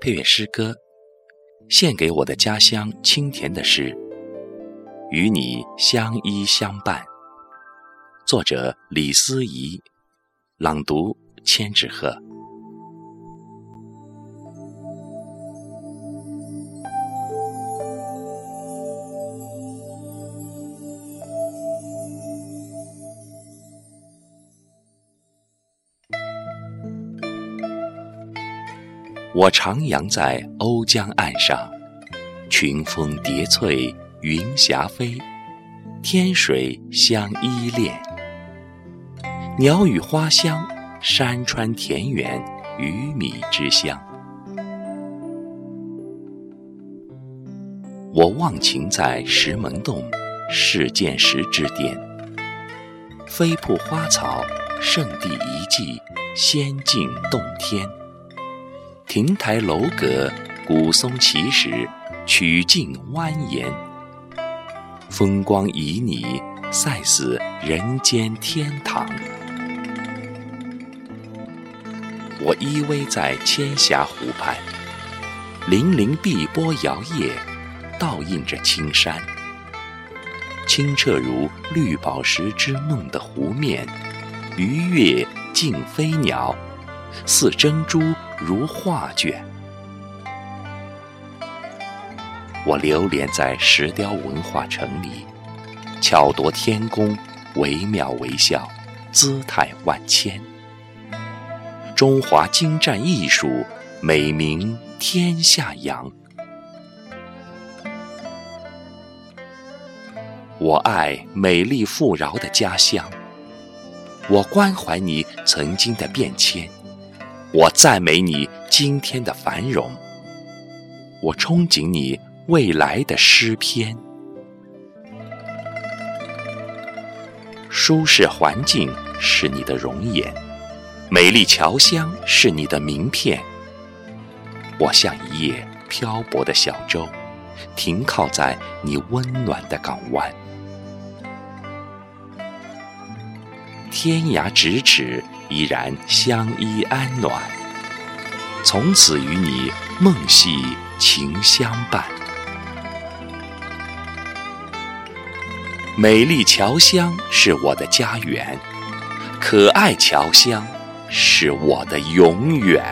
配乐诗歌，献给我的家乡清甜的诗，与你相依相伴。作者李思怡，朗读千纸鹤。我徜徉在瓯江岸上，群峰叠翠，云霞飞，天水相依恋。鸟语花香，山川田园，鱼米之乡。我忘情在石门洞，试剑石之巅，飞瀑花草，圣地遗迹，仙境洞天。亭台楼阁，古松奇石，曲径蜿蜒，风光旖旎，赛似人间天堂。我依偎在千峡湖畔，粼粼碧波摇曳，倒映着青山，清澈如绿宝石之梦的湖面，鱼跃竞飞鸟。似珍珠，如画卷。我流连在石雕文化城里，巧夺天工，惟妙惟肖，姿态万千。中华精湛艺术，美名天下扬。我爱美丽富饶的家乡，我关怀你曾经的变迁。我赞美你今天的繁荣，我憧憬你未来的诗篇。舒适环境是你的容颜，美丽侨乡是你的名片。我像一叶漂泊的小舟，停靠在你温暖的港湾。天涯咫尺，依然相依安暖。从此与你梦系情相伴。美丽侨乡是我的家园，可爱侨乡是我的永远。